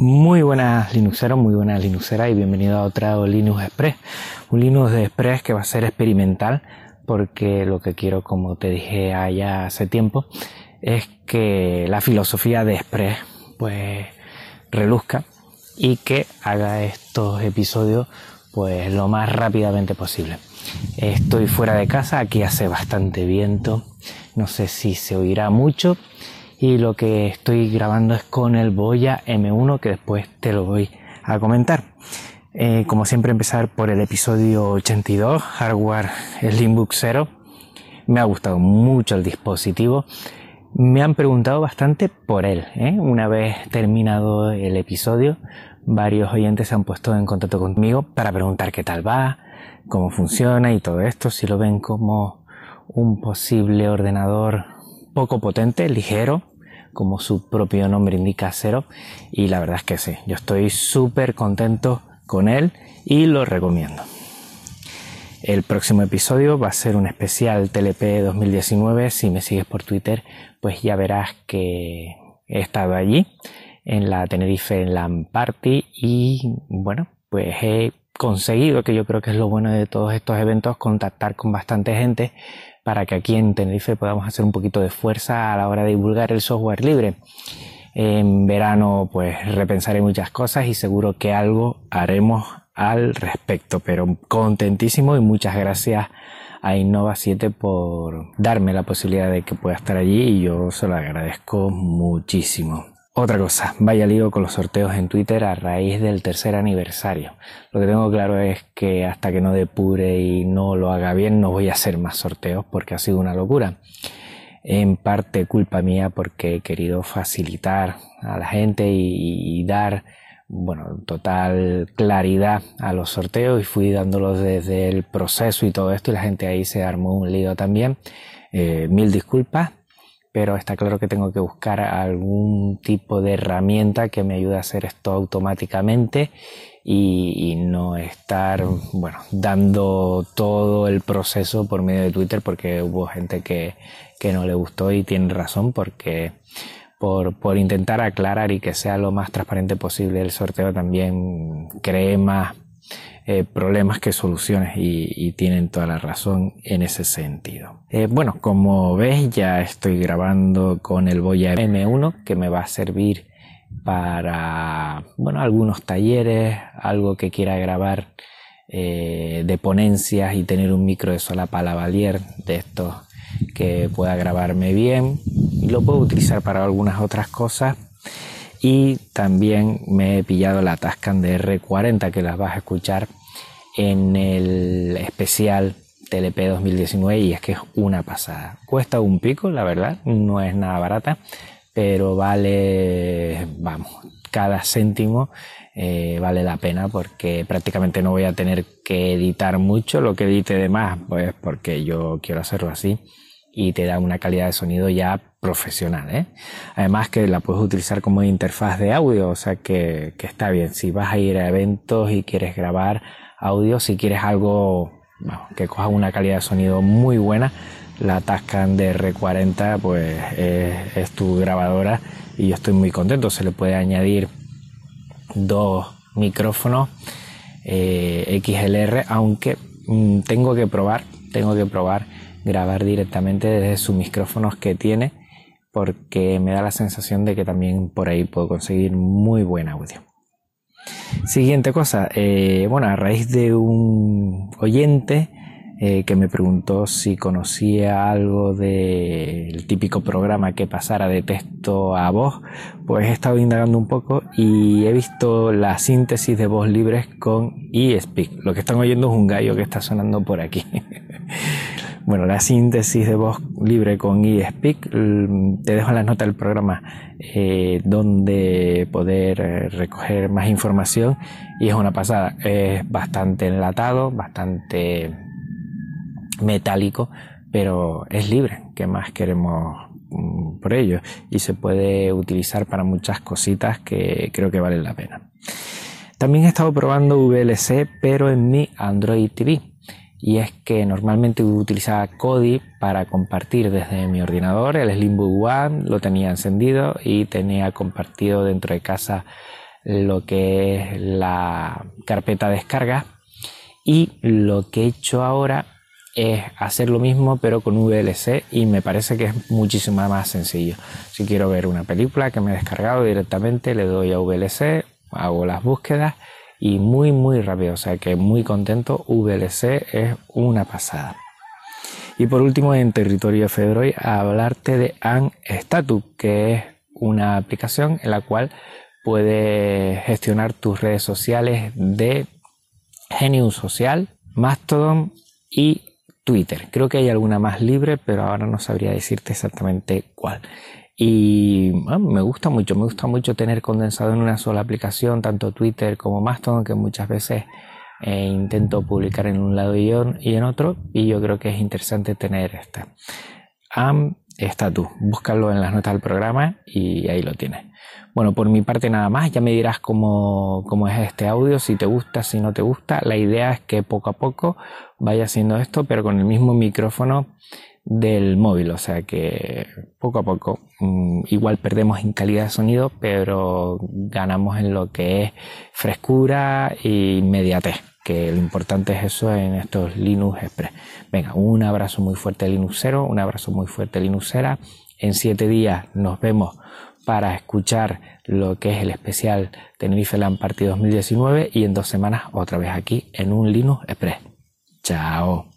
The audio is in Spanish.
Muy buenas Linuxeros, muy buenas Linuxeras y bienvenido a otra Linux Express. Un Linux de Express que va a ser experimental porque lo que quiero, como te dije allá hace tiempo, es que la filosofía de Express pues reluzca y que haga estos episodios pues lo más rápidamente posible. Estoy fuera de casa, aquí hace bastante viento, no sé si se oirá mucho, y lo que estoy grabando es con el Boya M1 que después te lo voy a comentar. Eh, como siempre empezar por el episodio 82, hardware Slimbook 0. Me ha gustado mucho el dispositivo. Me han preguntado bastante por él. ¿eh? Una vez terminado el episodio, varios oyentes se han puesto en contacto conmigo para preguntar qué tal va, cómo funciona y todo esto, si lo ven como un posible ordenador poco potente, ligero, como su propio nombre indica cero y la verdad es que sí, yo estoy súper contento con él y lo recomiendo. El próximo episodio va a ser un especial TLP 2019. Si me sigues por Twitter, pues ya verás que he estado allí en la Tenerife LAN Party y bueno, pues he conseguido, que yo creo que es lo bueno de todos estos eventos, contactar con bastante gente para que aquí en Tenerife podamos hacer un poquito de fuerza a la hora de divulgar el software libre. En verano pues repensaré muchas cosas y seguro que algo haremos al respecto, pero contentísimo y muchas gracias a Innova 7 por darme la posibilidad de que pueda estar allí y yo se lo agradezco muchísimo. Otra cosa, vaya lío con los sorteos en Twitter a raíz del tercer aniversario. Lo que tengo claro es que hasta que no depure y no lo haga bien no voy a hacer más sorteos porque ha sido una locura. En parte culpa mía porque he querido facilitar a la gente y, dar bueno, total claridad a los sorteos y fui dándolos desde el proceso y todo esto y la gente ahí se armó un lío también. Eh, mil disculpas, pero está claro que tengo que buscar algún tipo de herramienta que me ayude a hacer esto automáticamente y, no estar, bueno, dando todo el proceso por medio de Twitter porque hubo gente que, que no le gustó y tiene razón porque por, por, intentar aclarar y que sea lo más transparente posible el sorteo también cree más eh, problemas que soluciones y, tienen toda la razón en ese sentido. Eh, bueno, como ves ya estoy grabando con el Boya M1 que me va a servir para, bueno, algunos talleres, algo que quiera grabar eh, de ponencias y tener un micro de solapa lavalier de estos que pueda grabarme bien. Lo puedo utilizar para algunas otras cosas y también me he pillado la Tascam de R40 que las vas a escuchar en el especial TLP 2019 y es que es una pasada. Cuesta un pico, la verdad, no es nada barata, pero vale, vamos, cada céntimo eh, vale la pena porque prácticamente no voy a tener que editar mucho, lo que edite de más, pues porque yo quiero hacerlo así y te da una calidad de sonido ya profesional. ¿eh? Además que la puedes utilizar como interfaz de audio, o sea que, está bien. Si vas a ir a eventos y quieres grabar audio, si quieres algo que coja una calidad de sonido muy buena, la Tascam de R40 pues es, tu grabadora y yo estoy muy contento. Se le puede añadir dos micrófonos eh, XLR, aunque mm, tengo que probar, tengo que probar grabar directamente desde sus micrófonos que tiene porque me da la sensación de que también por ahí puedo conseguir muy buen audio. Siguiente cosa, eh, bueno, a raíz de un oyente eh, que me preguntó si conocía algo del típico programa que pasara de texto a voz, pues he estado indagando un poco y he visto la síntesis de voz libres con eSpeak. Lo que están oyendo es un gallo que está sonando por aquí. bueno, la síntesis de voz libre con eSpeak, te dejo en las notas del programa eh, donde poder eh, recoger más información y es una pasada. Es bastante enlatado, bastante metálico, pero es libre. ¿Qué más queremos mm, por ello? Y se puede utilizar para muchas cositas que creo que valen la pena. También he estado probando VLC, pero en mi Android TV y es que normalmente utilizaba Kodi para compartir desde mi ordenador el Slimbook One, lo tenía encendido y tenía compartido dentro de casa lo que es la carpeta descarga y lo que he hecho ahora es hacer lo mismo pero con VLC y me parece que es muchísimo más sencillo. Si quiero ver una película que me he descargado directamente le doy a VLC, hago las búsquedas y muy muy rápido, o sea que muy contento, VLC es una pasada. Y por último en territorio Fedroid hablarte de Status que es una aplicación en la cual puedes gestionar tus redes sociales de Genius Social, Mastodon y Twitter. Creo que hay alguna más libre, pero ahora no sabría decirte exactamente cuál. Y me gusta mucho, me gusta mucho tener condensado en una sola aplicación, tanto Twitter como Mastodon, que muchas veces eh, intento publicar en un lado y, en otro, y yo creo que es interesante tener esta. Am está tú, búscalo en las notas del programa y ahí lo tienes. Bueno, por mi parte nada más, ya me dirás cómo, cómo, es este audio, si te gusta, si no te gusta. La idea es que poco a poco vaya haciendo esto, pero con el mismo micrófono del móvil, o sea que poco a poco mm, igual perdemos en calidad de sonido, pero ganamos en lo que es frescura e inmediatez, que lo importante es eso en estos Linux Express. Venga, un abrazo muy fuerte Linuxero, un abrazo muy fuerte Linuxera. En siete días nos vemos para escuchar lo que es el especial Tenerife Land Party 2019 y en dos semanas otra vez aquí en un Linux Express. Chao.